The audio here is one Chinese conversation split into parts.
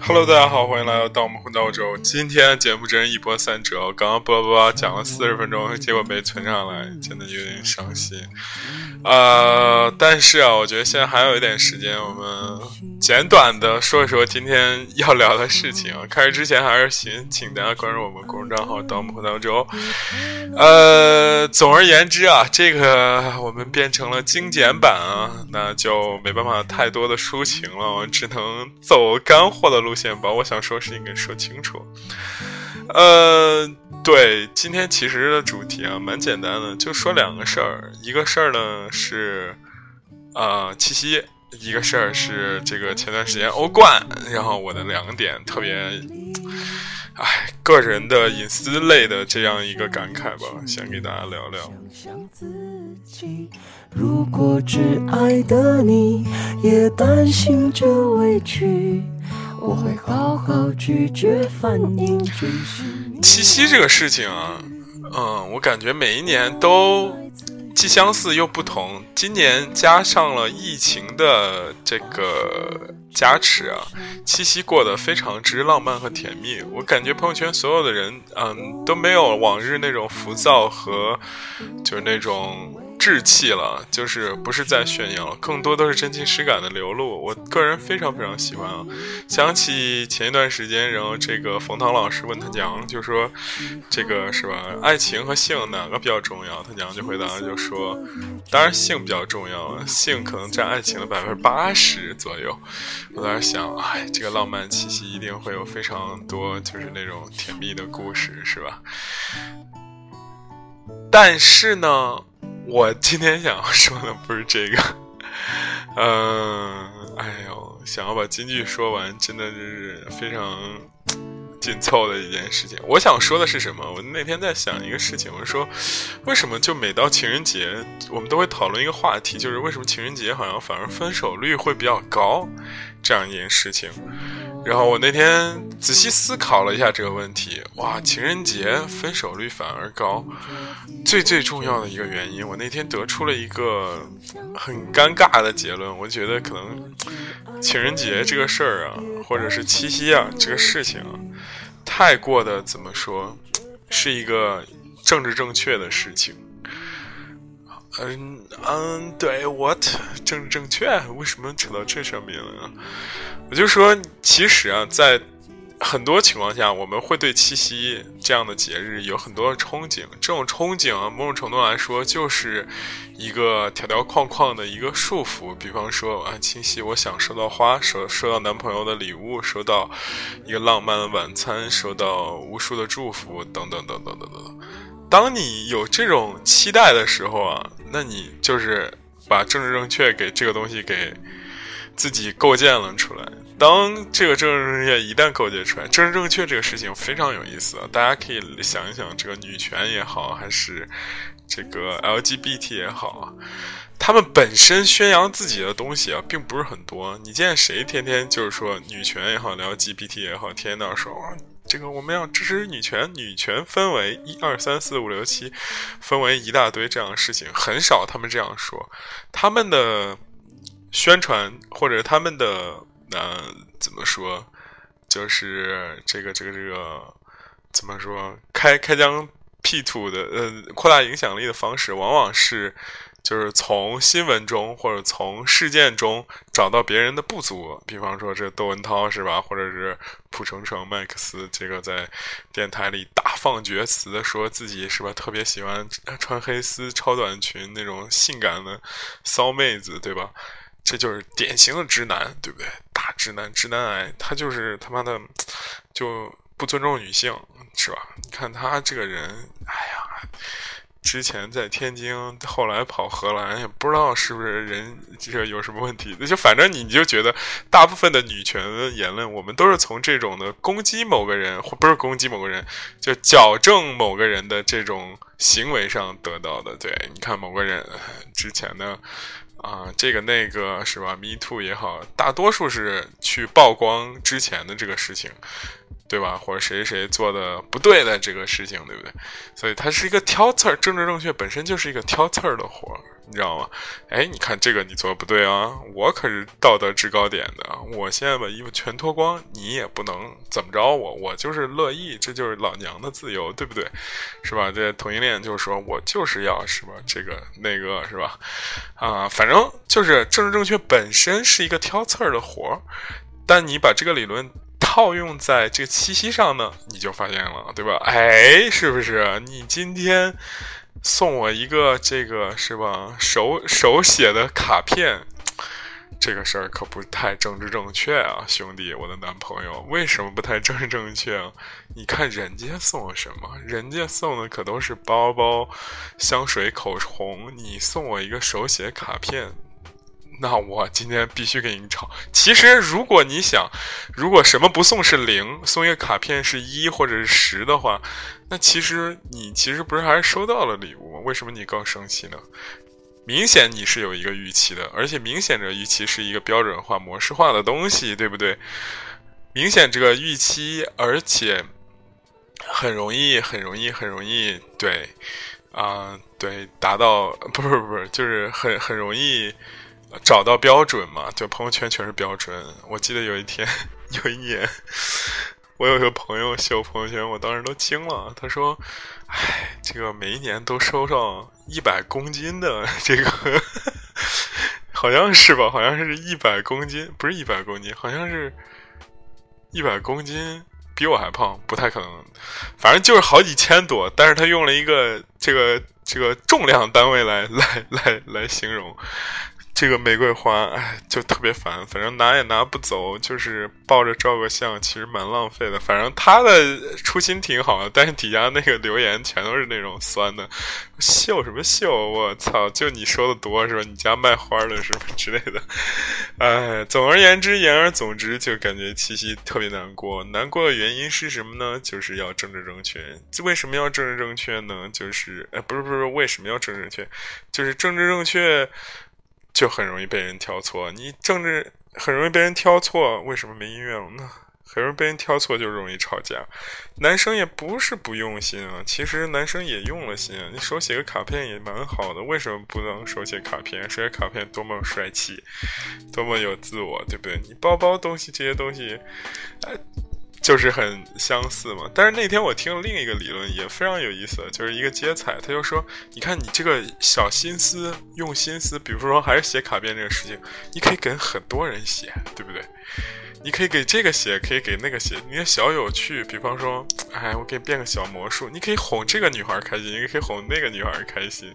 Hello，大家好，欢迎来到《盗墓魂道周》。今天节目真是一波三折，我刚刚叭叭叭讲了四十分钟，结果没存上来，真的有点伤心。呃，但是啊，我觉得现在还有一点时间，我们简短的说一说今天要聊的事情。开始之前，还是请请大家关注我们公众账号“盗墓魂道中”。呃，总而言之啊，这个我们变成了精简版啊，那就没办法太多的抒情了，我只能走干货的路线，把我想说事情给说清楚。呃，对，今天其实的主题啊，蛮简单的，就说两个事儿。一个事儿呢是，呃，七夕；一个事儿是这个前段时间欧冠。然后我的两个点特别，哎，个人的隐私类的这样一个感慨吧，先给大家聊聊。如果只爱的你也担心着委屈。我会好好拒绝反应七夕这个事情啊，嗯，我感觉每一年都既相似又不同。今年加上了疫情的这个加持啊，七夕过得非常之浪漫和甜蜜。我感觉朋友圈所有的人，嗯，都没有往日那种浮躁和就是那种。稚气了，就是不是在炫耀，更多都是真情实感的流露。我个人非常非常喜欢啊！想起前一段时间，然后这个冯唐老师问他娘，就说这个是吧？爱情和性哪个比较重要？他娘就回答就说，当然性比较重要，性可能占爱情的百分之八十左右。我在想，哎，这个浪漫气息一定会有非常多，就是那种甜蜜的故事，是吧？但是呢？我今天想要说的不是这个，嗯，哎呦，想要把京剧说完，真的就是非常紧凑的一件事情。我想说的是什么？我那天在想一个事情，我说，为什么就每到情人节，我们都会讨论一个话题，就是为什么情人节好像反而分手率会比较高，这样一件事情。然后我那天仔细思考了一下这个问题，哇，情人节分手率反而高，最最重要的一个原因，我那天得出了一个很尴尬的结论，我觉得可能情人节这个事儿啊，或者是七夕啊这个事情啊，太过的怎么说，是一个政治正确的事情。嗯嗯，对，what 政治正确？为什么扯到这上面了呢？我就说，其实啊，在很多情况下，我们会对七夕这样的节日有很多憧憬。这种憧憬啊，某种程度来说，就是一个条条框框的一个束缚。比方说啊，七夕我想收到花，收收到男朋友的礼物，收到一个浪漫的晚餐，收到无数的祝福，等等等等等等。当你有这种期待的时候啊，那你就是把政治正确给这个东西给自己构建了出来。当这个政治正确一旦构建出来，政治正确这个事情非常有意思啊！大家可以想一想，这个女权也好，还是这个 LGBT 也好啊，他们本身宣扬自己的东西啊，并不是很多。你见谁天天就是说女权也好，LGBT 也好，天天那说。这个我们要支持女权，女权分为一二三四五六七，分为一大堆这样的事情，很少他们这样说。他们的宣传或者他们的呃怎么说，就是这个这个这个怎么说，开开疆辟土的呃扩大影响力的方式，往往是。就是从新闻中或者从事件中找到别人的不足，比方说这窦文涛是吧，或者是蒲程程、麦克斯，这个在电台里大放厥词的说自己是吧，特别喜欢穿黑丝、超短裙那种性感的骚妹子，对吧？这就是典型的直男，对不对？大直男、直男癌，他就是他妈的就不尊重女性，是吧？你看他这个人，哎呀。之前在天津，后来跑荷兰，也不知道是不是人这个有什么问题。那就反正你就觉得，大部分的女权言论，我们都是从这种的攻击某个人，或不是攻击某个人，就矫正某个人的这种行为上得到的。对，你看某个人之前的啊，这个那个是吧？Me too 也好，大多数是去曝光之前的这个事情。对吧？或者谁谁做的不对的这个事情，对不对？所以它是一个挑刺儿，政治正确本身就是一个挑刺儿的活儿，你知道吗？哎，你看这个你做的不对啊，我可是道德制高点的，我现在把衣服全脱光，你也不能怎么着我，我就是乐意，这就是老娘的自由，对不对？是吧？这同性恋就是说我就是要是吧，这个那个是吧？啊，反正就是政治正确本身是一个挑刺儿的活儿，但你把这个理论。套用在这个七夕上呢，你就发现了，对吧？哎，是不是？你今天送我一个这个是吧？手手写的卡片，这个事儿可不太政治正确啊，兄弟，我的男朋友，为什么不太政治正确？你看人家送我什么？人家送的可都是包包、香水、口红，你送我一个手写卡片。那我今天必须给你吵。其实，如果你想，如果什么不送是零，送一个卡片是一或者是十的话，那其实你其实不是还是收到了礼物吗？为什么你更生气呢？明显你是有一个预期的，而且明显这预期是一个标准化、模式化的东西，对不对？明显这个预期，而且很容易、很容易、很容易，对，啊，对，达到不是不是，就是很很容易。找到标准嘛？就朋友圈全是标准。我记得有一天，有一年，我有一个朋友秀朋友圈，我当时都惊了。他说：“哎，这个每一年都收到一百公斤的这个，好像是吧？好像是一百公斤，不是一百公斤，好像是一百公斤，比我还胖，不太可能。反正就是好几千多。但是他用了一个这个这个重量单位来来来来形容。”这个玫瑰花，哎，就特别烦，反正拿也拿不走，就是抱着照个相，其实蛮浪费的。反正他的初心挺好的，但是底下那个留言全都是那种酸的，秀什么秀？我操！就你说的多是吧？你家卖花的是吧之类的？哎，总而言之，言而总之，就感觉七夕特别难过。难过的原因是什么呢？就是要政治正确。为什么要政治正确呢？就是，哎，不是不是，为什么要政治正确？就是政治正确。就很容易被人挑错，你政治很容易被人挑错，为什么没音乐了呢？很容易被人挑错就容易吵架。男生也不是不用心啊，其实男生也用了心啊。你手写个卡片也蛮好的，为什么不能手写卡片？手写卡片多么帅气，多么有自我，对不对？你包包东西这些东西，哎。就是很相似嘛，但是那天我听了另一个理论，也非常有意思，就是一个接彩，他就说，你看你这个小心思，用心思，比如说还是写卡片这个事情，你可以给很多人写，对不对？你可以给这个写，可以给那个写，你的小有趣，比方说，哎，我给你变个小魔术，你可以哄这个女孩开心，也可以哄那个女孩开心。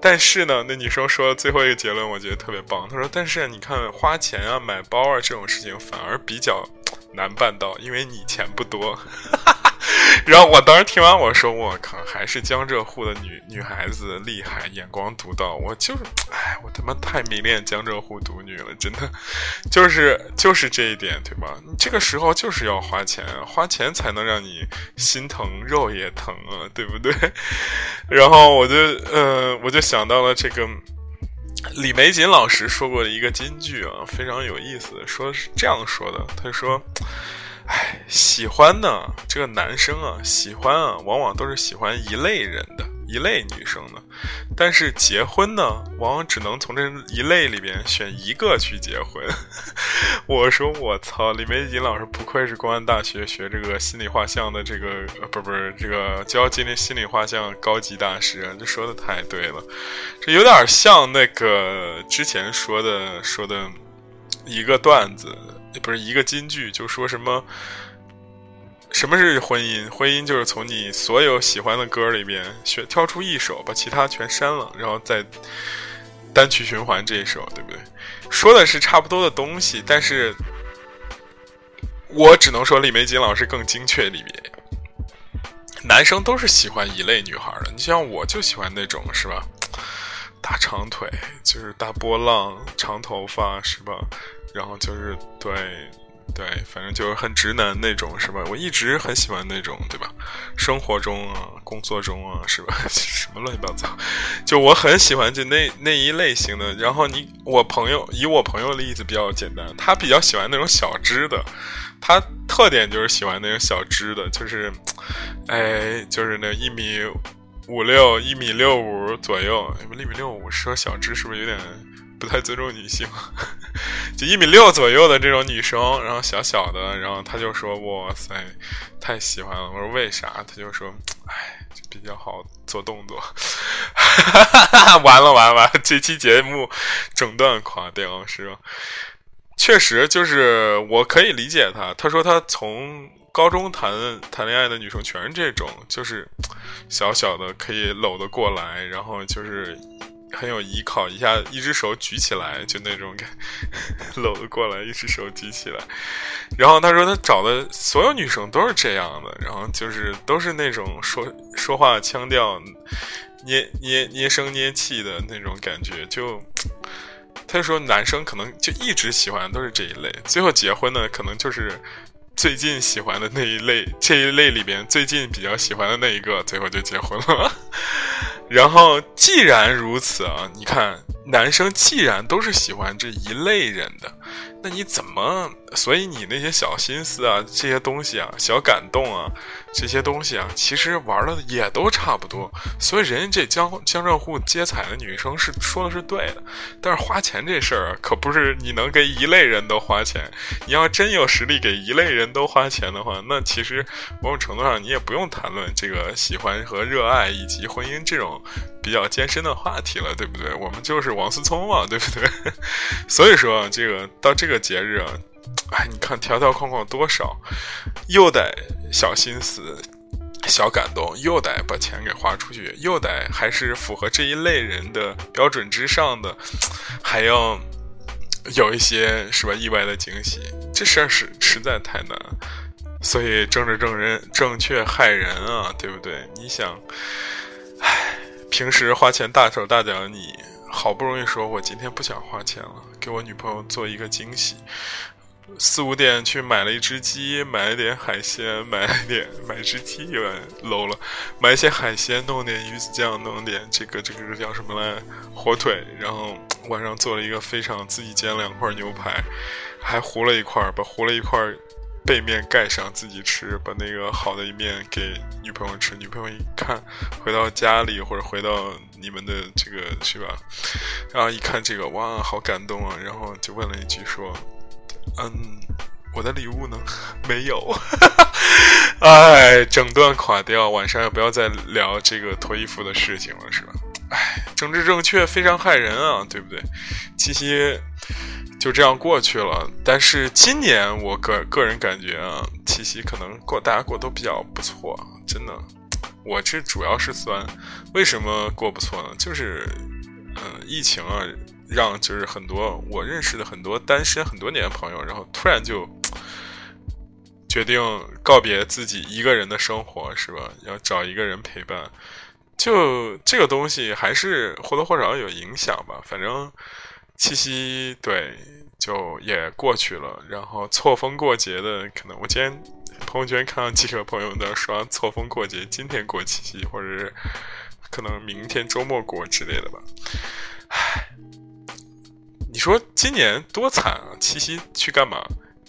但是呢，那女生说最后一个结论，我觉得特别棒，她说，但是你看花钱啊，买包啊这种事情反而比较。难办到，因为你钱不多。然后我当时听完，我说：“我靠，还是江浙沪的女女孩子厉害，眼光独到。”我就是，哎，我他妈太迷恋江浙沪独女了，真的，就是就是这一点，对吧？你这个时候就是要花钱，花钱才能让你心疼肉也疼啊，对不对？然后我就，呃，我就想到了这个。李玫瑾老师说过的一个金句啊，非常有意思，说是这样说的：“他说，哎，喜欢呢，这个男生啊，喜欢啊，往往都是喜欢一类人的。”一类女生呢，但是结婚呢，往往只能从这一类里边选一个去结婚。我说我操，李玫瑾老师不愧是公安大学学这个心理画像的这个呃，不不是这个教心理心理画像高级大师，这说的太对了。这有点像那个之前说的说的一个段子，不是一个金句，就说什么。什么是婚姻？婚姻就是从你所有喜欢的歌里边选挑出一首，把其他全删了，然后再单曲循环这一首，对不对？说的是差不多的东西，但是我只能说李玫瑾老师更精确里边。男生都是喜欢一类女孩的，你像我就喜欢那种，是吧？大长腿，就是大波浪，长头发，是吧？然后就是对。对，反正就是很直男那种，是吧？我一直很喜欢那种，对吧？生活中啊，工作中啊，是吧？什么乱七八糟，就我很喜欢就那那一类型的。然后你我朋友以我朋友的例子比较简单，他比较喜欢那种小只的，他特点就是喜欢那种小只的，就是，哎，就是那一米五六、一米六五左右，一米六五说小只是不是有点？不太尊重女性，就一米六左右的这种女生，然后小小的，然后他就说：“哇塞，太喜欢了。”我说：“为啥？”他就说：“哎，比较好做动作。”完了完了，这期节目整段垮掉是吧？确实，就是我可以理解他。他说他从高中谈谈恋爱的女生全是这种，就是小小的可以搂得过来，然后就是。很有依靠，一下一只手举起来，就那种感，搂了过来，一只手举起来。然后他说他找的所有女生都是这样的，然后就是都是那种说说话腔调捏捏捏声捏气的那种感觉。就他就说男生可能就一直喜欢都是这一类，最后结婚呢，可能就是最近喜欢的那一类，这一类里边最近比较喜欢的那一个，最后就结婚了。然后，既然如此啊，你看，男生既然都是喜欢这一类人的，那你怎么？所以你那些小心思啊，这些东西啊，小感动啊，这些东西啊，其实玩的也都差不多。所以人家这江江浙沪接彩的女生是说的是对的，但是花钱这事儿可不是你能给一类人都花钱。你要真有实力给一类人都花钱的话，那其实某种程度上你也不用谈论这个喜欢和热爱以及婚姻这种比较艰深的话题了，对不对？我们就是王思聪嘛，对不对？所以说，这个到这个个节日啊。哎，你看条条框框多少，又得小心思、小感动，又得把钱给花出去，又得还是符合这一类人的标准之上的，还要有一些是吧意外的惊喜，这事儿是实在太难，所以政治正人正确害人啊，对不对？你想，唉，平时花钱大手大脚，你好不容易说我今天不想花钱了，给我女朋友做一个惊喜。四五点去买了一只鸡，买了点海鲜，买了点买只鸡有点 low 了，买一些海鲜，弄点鱼子酱，弄点这个这个叫什么来火腿，然后晚上做了一个非常自己煎两块牛排，还糊了一块，把糊了一块背面盖上自己吃，把那个好的一面给女朋友吃，女朋友一看回到家里或者回到你们的这个是吧，然后一看这个哇好感动啊，然后就问了一句说。嗯，我的礼物呢？没有。哎，整段垮掉。晚上也不要再聊这个脱衣服的事情了，是吧？哎，政治正确非常害人啊，对不对？七夕就这样过去了。但是今年我个个人感觉啊，七夕可能过大家过都比较不错，真的。我这主要是酸，为什么过不错呢？就是，嗯，疫情啊。让就是很多我认识的很多单身很多年的朋友，然后突然就决定告别自己一个人的生活，是吧？要找一个人陪伴，就这个东西还是或多或少有影响吧。反正七夕对就也过去了，然后错峰过节的，可能我今天朋友圈看到几个朋友在刷错峰过节，今天过七夕，或者是可能明天周末过之类的吧。唉。你说今年多惨啊！七夕去干嘛？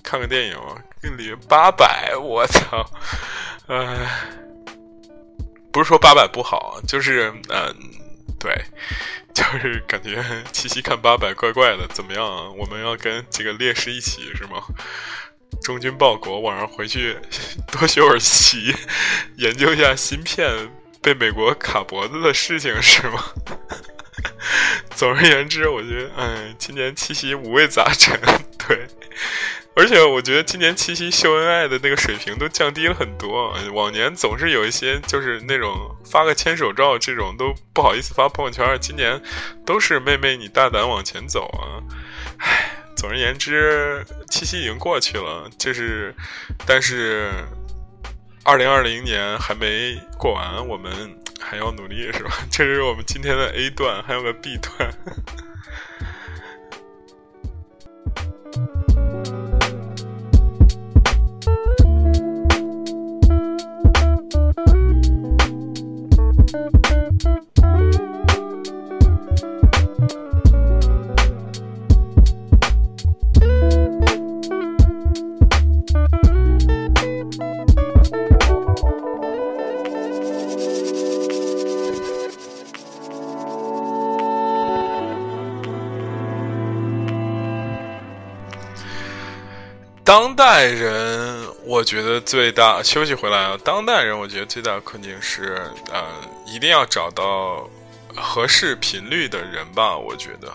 看个电影啊？给你八百，我操！唉，不是说八百不好，就是嗯，对，就是感觉七夕看八百怪怪的。怎么样啊？我们要跟这个烈士一起是吗？忠君报国，晚上回去多学会儿棋，研究一下芯片被美国卡脖子的事情是吗？总而言之，我觉得，哎，今年七夕五味杂陈，对，而且我觉得今年七夕秀恩爱的那个水平都降低了很多。往年总是有一些就是那种发个牵手照这种都不好意思发朋友圈，今年都是妹妹你大胆往前走啊！哎，总而言之，七夕已经过去了，就是，但是。二零二零年还没过完，我们还要努力，是吧？这是我们今天的 A 段，还有个 B 段。当代人，我觉得最大休息回来啊。当代人，我觉得最大的困境是，呃，一定要找到合适频率的人吧。我觉得，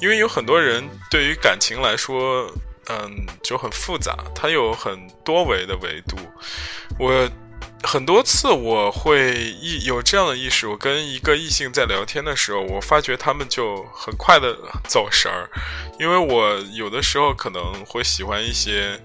因为有很多人对于感情来说，嗯，就很复杂，它有很多维的维度。我。很多次我会意有这样的意识，我跟一个异性在聊天的时候，我发觉他们就很快的走神儿，因为我有的时候可能会喜欢一些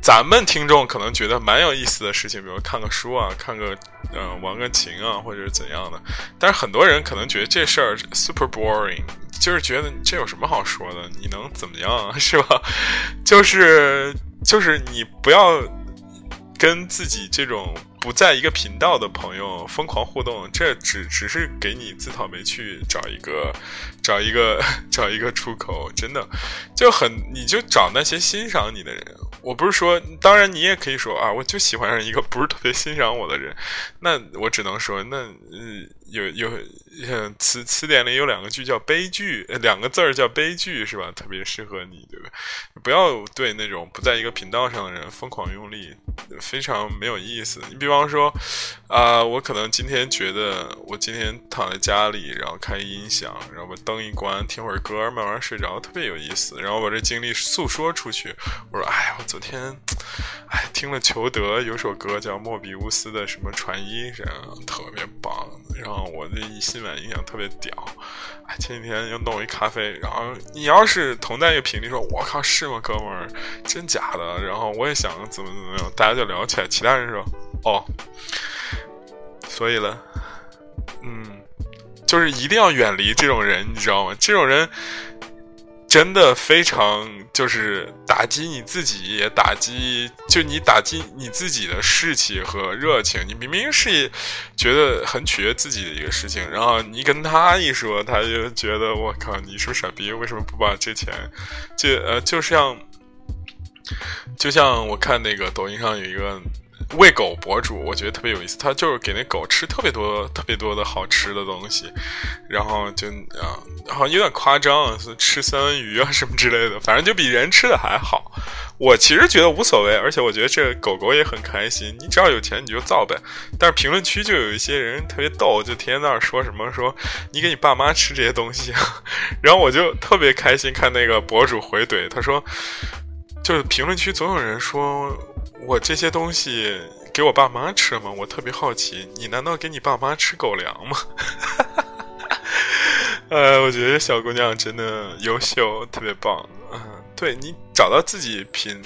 咱们听众可能觉得蛮有意思的事情，比如看个书啊，看个嗯玩个琴啊，或者是怎样的。但是很多人可能觉得这事儿 super boring，就是觉得这有什么好说的？你能怎么样啊是吧？就是就是你不要。跟自己这种不在一个频道的朋友疯狂互动，这只只是给你自讨没趣，找一个找一个找一个出口，真的就很，你就找那些欣赏你的人。我不是说，当然你也可以说啊，我就喜欢上一个不是特别欣赏我的人，那我只能说，那嗯。有有，词词典里有两个句叫悲剧，两个字儿叫悲剧，是吧？特别适合你，对吧？不要对那种不在一个频道上的人疯狂用力，非常没有意思。你比方说，啊，我可能今天觉得我今天躺在家里，然后开音响，然后把灯一关，听会儿歌，慢慢睡着，特别有意思。然后把这经历诉说出去，我说，哎，我昨天，哎，听了裘德有首歌叫莫比乌斯的什么传音，这样特别棒，然后。我这一新闻印象特别屌，哎，前几天又弄一咖啡，然后你要是同在一个频率，说我靠是吗，哥们儿，真假的？然后我也想怎么怎么样，大家就聊起来，其他人说哦，所以呢，嗯，就是一定要远离这种人，你知道吗？这种人。真的非常就是打击你自己，也打击就你打击你自己的士气和热情。你明明是觉得很取悦自己的一个事情，然后你跟他一说，他就觉得我靠，你是不是傻逼？为什么不把这钱？就呃，就像就像我看那个抖音上有一个。喂狗博主，我觉得特别有意思。他就是给那狗吃特别多、特别多的好吃的东西，然后就啊，好像有点夸张，是吃三文鱼啊什么之类的，反正就比人吃的还好。我其实觉得无所谓，而且我觉得这狗狗也很开心。你只要有钱，你就造呗。但是评论区就有一些人特别逗，就天天在那说什么说你给你爸妈吃这些东西啊，然后我就特别开心看那个博主回怼，他说，就是评论区总有人说。我这些东西给我爸妈吃吗？我特别好奇，你难道给你爸妈吃狗粮吗？呃，我觉得小姑娘真的优秀，特别棒。嗯，对你找到自己频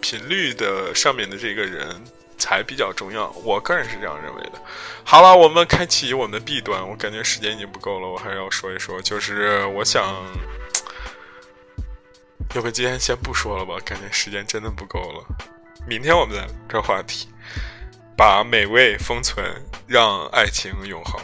频率的上面的这个人才比较重要，我个人是这样认为的。好了，我们开启我们的弊端，我感觉时间已经不够了，我还要说一说，就是我想，要不今天先不说了吧？感觉时间真的不够了。明天我们再这话题，把美味封存，让爱情永恒。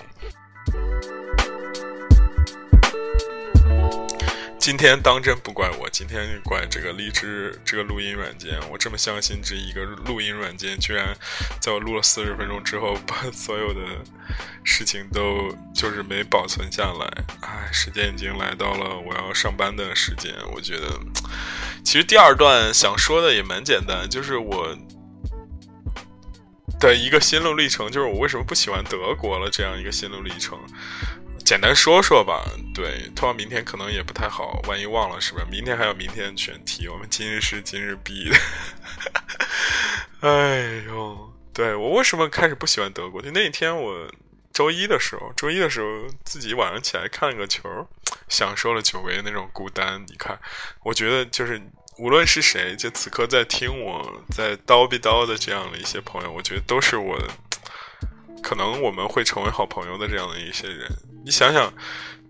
今天当真不怪我，今天怪这个荔枝这个录音软件。我这么相信这一个录音软件，居然在我录了四十分钟之后，把所有的事情都就是没保存下来。唉，时间已经来到了我要上班的时间。我觉得，其实第二段想说的也蛮简单，就是我的一个心路历程，就是我为什么不喜欢德国了这样一个心路历程。简单说说吧，对，拖到明天可能也不太好，万一忘了是吧？明天还有明天选题，我们今日事今日毕的。哎呦，对我为什么开始不喜欢德国？就那一天我周一的时候，周一的时候自己晚上起来看个球，享受了久违的那种孤单。你看，我觉得就是无论是谁，就此刻在听我在叨逼叨的这样的一些朋友，我觉得都是我。可能我们会成为好朋友的这样的一些人。你想想，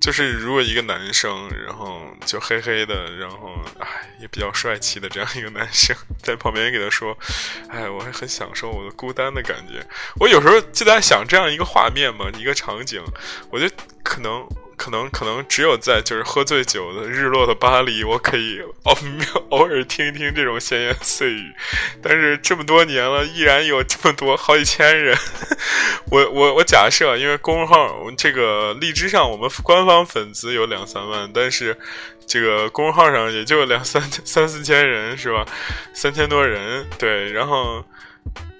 就是如果一个男生，然后就黑黑的，然后哎也比较帅气的这样一个男生，在旁边给他说：“哎，我还很享受我的孤单的感觉。”我有时候就在想这样一个画面嘛，一个场景，我觉得可能。可能可能只有在就是喝醉酒的日落的巴黎，我可以 偶偶尔听一听这种闲言碎语，但是这么多年了，依然有这么多好几千人。我我我假设，因为公众号这个荔枝上我们官方粉丝有两三万，但是这个公众号上也就两三三四千人是吧？三千多人对，然后。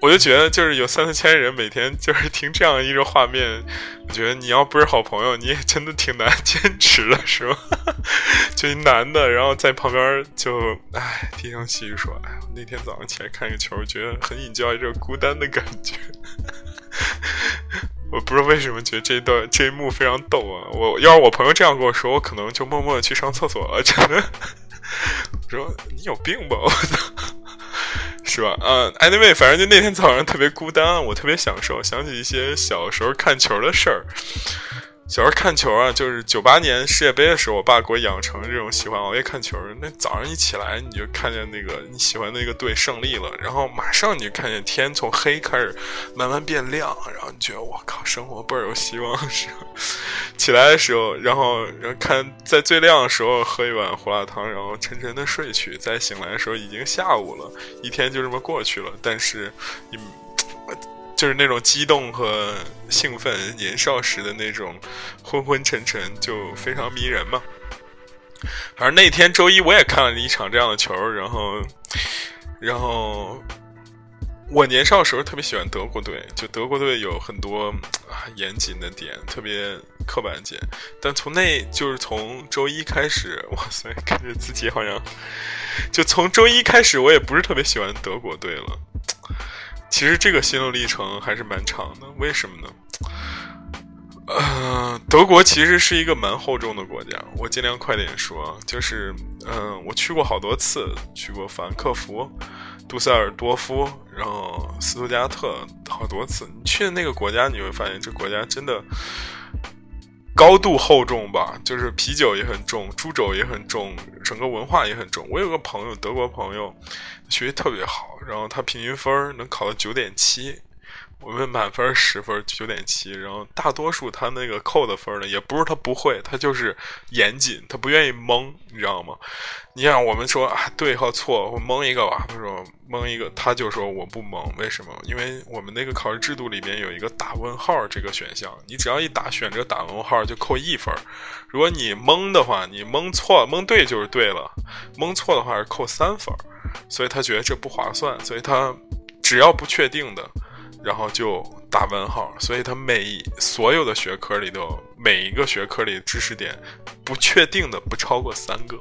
我就觉得，就是有三四千人每天就是听这样一个画面，我觉得你要不是好朋友，你也真的挺难坚持的，是吧？就一男的，然后在旁边就唉低声细语说：“哎，那天早上起来看个球，觉得很引教这孤单的感觉。”我不知道为什么觉得这段这一幕非常逗啊！我要是我朋友这样跟我说，我可能就默默的去上厕所了，真的。我说你有病吧！我操。是吧？嗯，anyway，反正就那天早上特别孤单，我特别享受，想起一些小时候看球的事儿。小时候看球啊，就是九八年世界杯的时候，我爸给我养成这种喜欢熬夜看球。那早上一起来，你就看见那个你喜欢那个队胜利了，然后马上你就看见天从黑开始慢慢变亮，然后你觉得我靠，生活倍儿有希望。是起来的时候，然后然后看在最亮的时候喝一碗胡辣汤，然后沉沉的睡去。再醒来的时候已经下午了，一天就这么过去了。但是你。就是那种激动和兴奋，年少时的那种昏昏沉沉，就非常迷人嘛。反正那天周一我也看了一场这样的球，然后，然后我年少时候特别喜欢德国队，就德国队有很多啊严谨的点，特别刻板点。但从那就是从周一开始，哇塞，感觉自己好像就从周一开始，我也不是特别喜欢德国队了。其实这个心路历程还是蛮长的，为什么呢？呃，德国其实是一个蛮厚重的国家，我尽量快点说，就是，嗯，我去过好多次，去过法兰克福、杜塞尔多夫，然后斯图加特好多次。你去的那个国家，你会发现这国家真的高度厚重吧？就是啤酒也很重，猪肘也很重，整个文化也很重。我有个朋友，德国朋友。学习特别好，然后他平均分能考到九点七，我们满分十分九点七，然后大多数他那个扣的分呢，也不是他不会，他就是严谨，他不愿意蒙，你知道吗？你像我们说啊对和错，我蒙一个吧，他说蒙一个，他就说我不蒙，为什么？因为我们那个考试制度里面有一个打问号这个选项，你只要一打选择打问号就扣一分，如果你蒙的话，你蒙错蒙对就是对了，蒙错的话是扣三分。所以他觉得这不划算，所以他只要不确定的，然后就打问号。所以他每所有的学科里头，每一个学科里知识点不确定的不超过三个，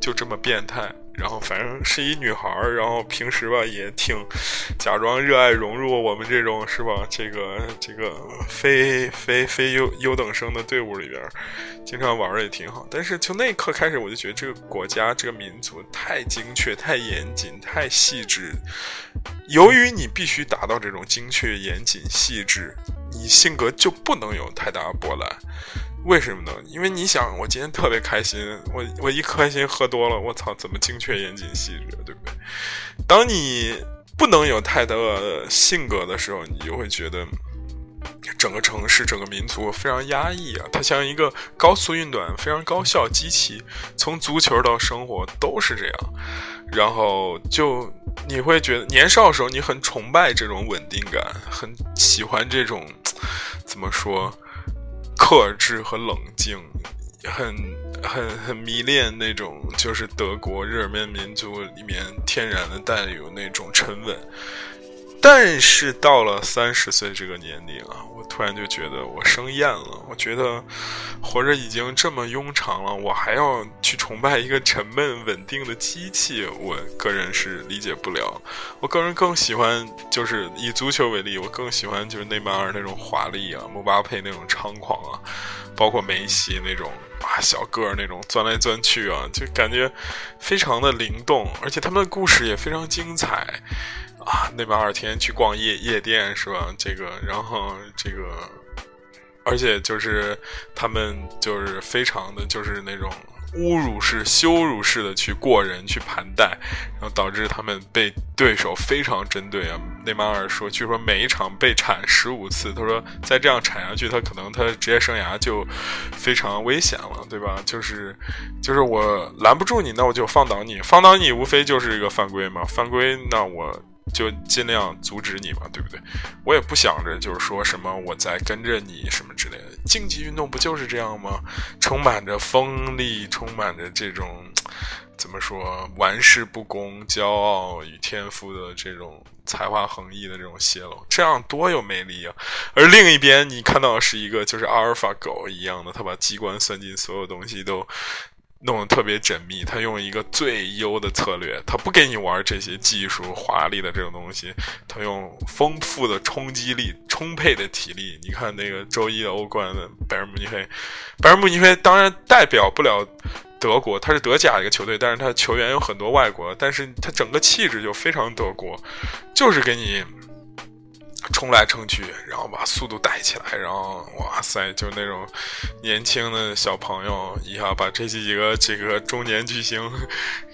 就这么变态。然后反正是一女孩儿，然后平时吧也挺假装热爱融入我们这种是吧？这个这个非非非优优等生的队伍里边，经常玩的也挺好。但是从那一刻开始，我就觉得这个国家这个民族太精确、太严谨、太细致。由于你必须达到这种精确、严谨、细致，你性格就不能有太大波澜。为什么呢？因为你想，我今天特别开心，我我一开心喝多了，我操，怎么精确、严谨、细致，对不对？当你不能有太多性格的时候，你就会觉得整个城市、整个民族非常压抑啊。它像一个高速运转、非常高效机器，从足球到生活都是这样。然后就你会觉得年少时候，你很崇拜这种稳定感，很喜欢这种怎么说？克制和冷静，很很很迷恋那种，就是德国日耳曼民族里面天然的带有那种沉稳。但是到了三十岁这个年龄啊，我突然就觉得我生厌了。我觉得活着已经这么庸长了，我还要去崇拜一个沉闷稳定的机器，我个人是理解不了。我个人更喜欢，就是以足球为例，我更喜欢就是内马尔那种华丽啊，姆巴佩那种猖狂啊，包括梅西那种啊小个儿那种钻来钻去啊，就感觉非常的灵动，而且他们的故事也非常精彩。啊，内马尔天天去逛夜夜店是吧？这个，然后这个，而且就是他们就是非常的就是那种。侮辱式、羞辱式的去过人、去盘带，然后导致他们被对手非常针对啊。内马尔说，据说每一场被铲十五次，他说再这样铲下去，他可能他职业生涯就非常危险了，对吧？就是，就是我拦不住你，那我就放倒你，放倒你无非就是一个犯规嘛，犯规那我。就尽量阻止你嘛，对不对？我也不想着就是说什么我在跟着你什么之类的。竞技运动不就是这样吗？充满着锋利，充满着这种 怎么说玩世不恭、骄傲与天赋的这种才华横溢的这种泄露，这样多有魅力啊！而另一边，你看到是一个就是阿尔法狗一样的，他把机关算尽，所有东西都。弄得特别缜密，他用一个最优的策略，他不给你玩这些技术华丽的这种东西，他用丰富的冲击力、充沛的体力。你看那个周一的欧冠的拜仁慕尼黑，拜仁慕尼黑当然代表不了德国，他是德甲一个球队，但是他球员有很多外国，但是他整个气质就非常德国，就是给你。冲来冲去，然后把速度带起来，然后哇塞，就那种年轻的小朋友一下把这几个这个中年巨星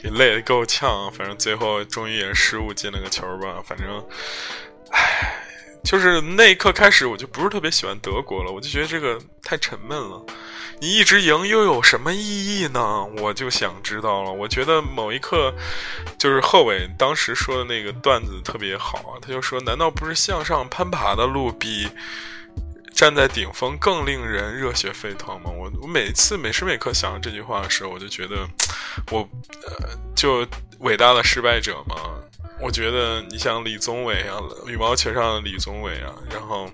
给累得够呛。反正最后终于也失误进了个球吧。反正，唉，就是那一刻开始，我就不是特别喜欢德国了。我就觉得这个太沉闷了。你一直赢又有什么意义呢？我就想知道了。我觉得某一刻，就是贺伟当时说的那个段子特别好啊。他就说：“难道不是向上攀爬的路比站在顶峰更令人热血沸腾吗？”我我每次每时每刻想到这句话的时候，我就觉得我呃，就伟大的失败者嘛。我觉得你像李宗伟啊，羽毛球上的李宗伟啊，然后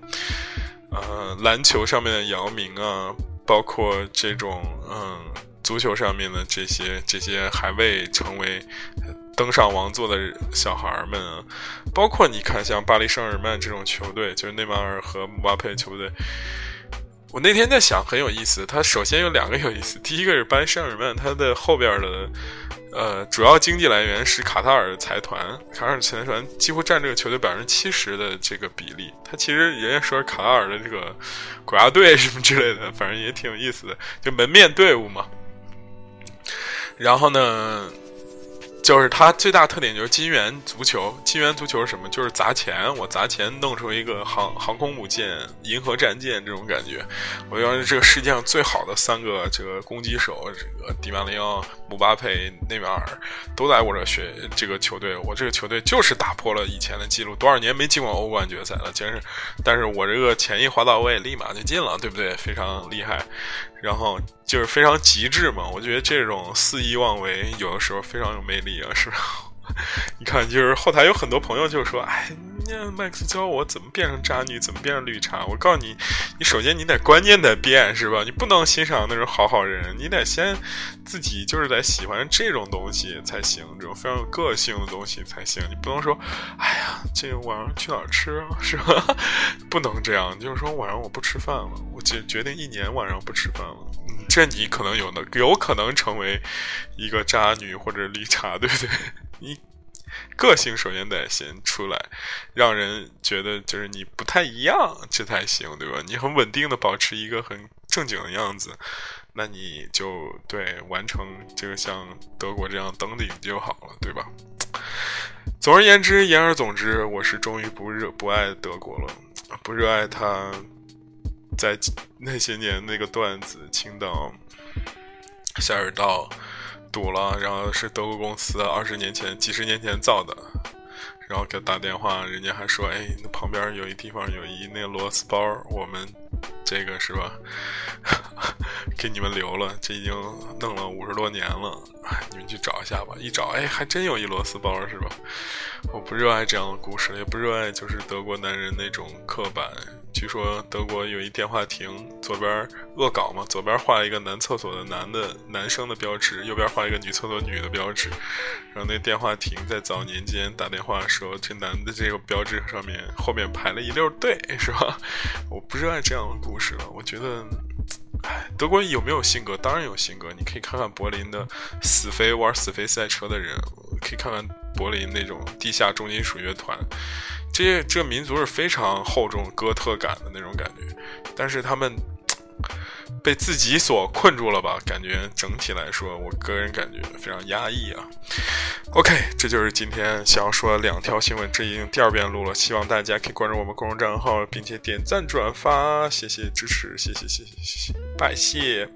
呃，篮球上面的姚明啊。包括这种嗯，足球上面的这些这些还未成为登上王座的小孩们啊，包括你看像巴黎圣日耳曼这种球队，就是内马尔和姆巴佩球队。我那天在想，很有意思。他首先有两个有意思，第一个是巴黎圣日耳曼，他的后边的。呃，主要经济来源是卡塔尔财团，卡塔尔财团几乎占这个球队百分之七十的这个比例。他其实人家说卡塔尔的这个国家队什么之类的，反正也挺有意思的，就门面队伍嘛。然后呢？就是它最大特点就是金元足球，金元足球是什么？就是砸钱，我砸钱弄出一个航航空母舰、银河战舰这种感觉。我要是这个世界上最好的三个这个攻击手，这个迪马利奥、姆巴佩、内马尔都在我这学这个球队。我这个球队就是打破了以前的记录，多少年没进过欧冠决赛了，真是。但是我这个钱一划到位，立马就进了，对不对？非常厉害。然后就是非常极致嘛，我觉得这种肆意妄为有的时候非常有魅力啊，是吧？你看，就是后台有很多朋友就说：“哎，那麦克斯教我怎么变成渣女，怎么变成绿茶。”我告诉你，你首先你得观念得变，是吧？你不能欣赏那种好好人，你得先自己就是得喜欢这种东西才行，这种非常有个性的东西才行。你不能说：“哎呀，这个晚上去哪儿吃啊？” 是吧？不能这样，就是说晚上我不吃饭了，我决决定一年晚上不吃饭了。这你可能有的有可能成为一个渣女或者绿茶，对不对？你个性首先得先出来，让人觉得就是你不太一样，这才行，对吧？你很稳定的保持一个很正经的样子，那你就对完成这个像德国这样登顶就好了，对吧？总而言之，言而总之，我是终于不热不爱德国了，不热爱他，在那些年那个段子，青岛下水道。堵了，然后是德国公司二十年前、几十年前造的，然后给打电话，人家还说：“哎，那旁边有一地方有一那个螺丝包，我们这个是吧？给你们留了，这已经弄了五十多年了，你们去找一下吧。一找，哎，还真有一螺丝包，是吧？我不热爱这样的故事，也不热爱就是德国男人那种刻板。”据说德国有一电话亭，左边恶搞嘛，左边画一个男厕所的男的男生的标志，右边画一个女厕所女的标志。然后那电话亭在早年间打电话的时候，这男的这个标志上面后面排了一溜队，是吧？我不热爱这样的故事了，我觉得，唉，哎，德国有没有性格？当然有性格。你可以看看柏林的死飞玩死飞赛车的人，可以看看柏林那种地下重金属乐团。这这民族是非常厚重哥特感的那种感觉，但是他们。被自己所困住了吧？感觉整体来说，我个人感觉非常压抑啊。OK，这就是今天想要说的两条新闻，这已经第二遍录了。希望大家可以关注我们公众账号，并且点赞转发，谢谢支持，谢谢谢谢谢谢，拜谢。